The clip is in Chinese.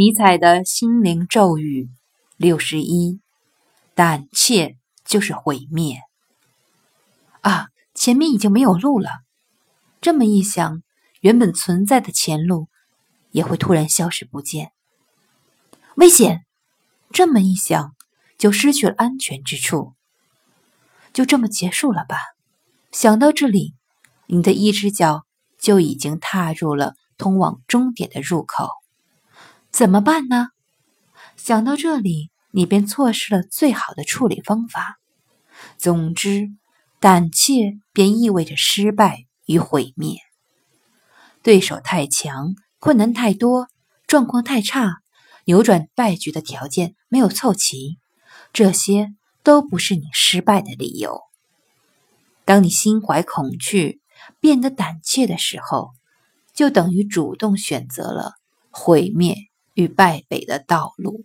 尼采的心灵咒语六十一：胆怯就是毁灭。啊，前面已经没有路了。这么一想，原本存在的前路也会突然消失不见。危险！这么一想，就失去了安全之处。就这么结束了吧？想到这里，你的一只脚就已经踏入了通往终点的入口。怎么办呢？想到这里，你便错失了最好的处理方法。总之，胆怯便意味着失败与毁灭。对手太强，困难太多，状况太差，扭转败局的条件没有凑齐，这些都不是你失败的理由。当你心怀恐惧，变得胆怯的时候，就等于主动选择了毁灭。与败北的道路。